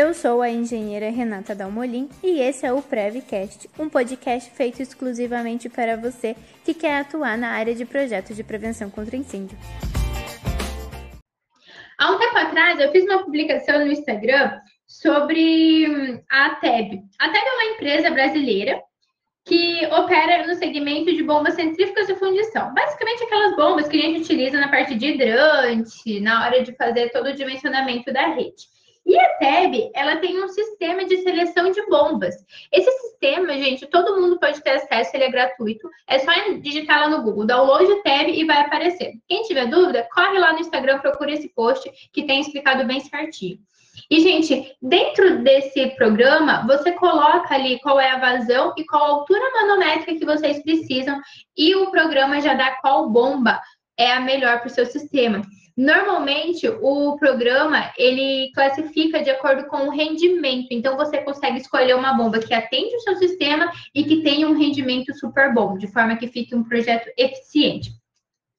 Eu sou a engenheira Renata Dalmolin e esse é o Prevcast, um podcast feito exclusivamente para você que quer atuar na área de projetos de prevenção contra incêndio. Há um tempo atrás, eu fiz uma publicação no Instagram sobre hum, a TEB. A TEB é uma empresa brasileira que opera no segmento de bombas centrífugas de fundição. Basicamente, aquelas bombas que a gente utiliza na parte de hidrante, na hora de fazer todo o dimensionamento da rede. E a TEB, ela tem um sistema de seleção de bombas. Esse sistema, gente, todo mundo pode ter acesso, ele é gratuito. É só digitar lá no Google, download TEB e vai aparecer. Quem tiver dúvida, corre lá no Instagram, procura esse post que tem explicado bem certinho. E, gente, dentro desse programa, você coloca ali qual é a vazão e qual a altura manométrica que vocês precisam, e o programa já dá qual bomba é a melhor para o seu sistema. Normalmente, o programa ele classifica de acordo com o rendimento. Então, você consegue escolher uma bomba que atende o seu sistema e que tenha um rendimento super bom, de forma que fique um projeto eficiente.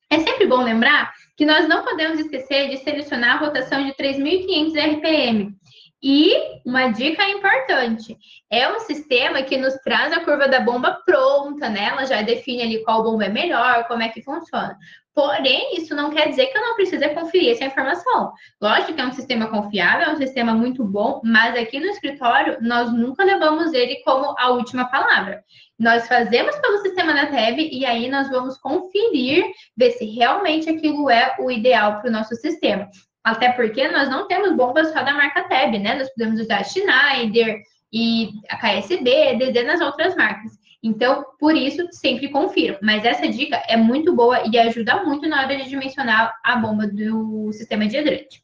É sempre bom lembrar que nós não podemos esquecer de selecionar a rotação de 3.500 RPM. E uma dica importante: é um sistema que nos traz a curva da bomba pronta, né? Ela já define ali qual bomba é melhor, como é que funciona. Porém, isso não quer dizer que eu não precise conferir essa informação. Lógico que é um sistema confiável, é um sistema muito bom, mas aqui no escritório nós nunca levamos ele como a última palavra. Nós fazemos pelo sistema da TEB e aí nós vamos conferir, ver se realmente aquilo é o ideal para o nosso sistema. Até porque nós não temos bombas só da marca TEB, né? Nós podemos usar Schneider e a KSB, dezenas outras marcas. Então, por isso, sempre confiro. Mas essa dica é muito boa e ajuda muito na hora de dimensionar a bomba do sistema de hidrante.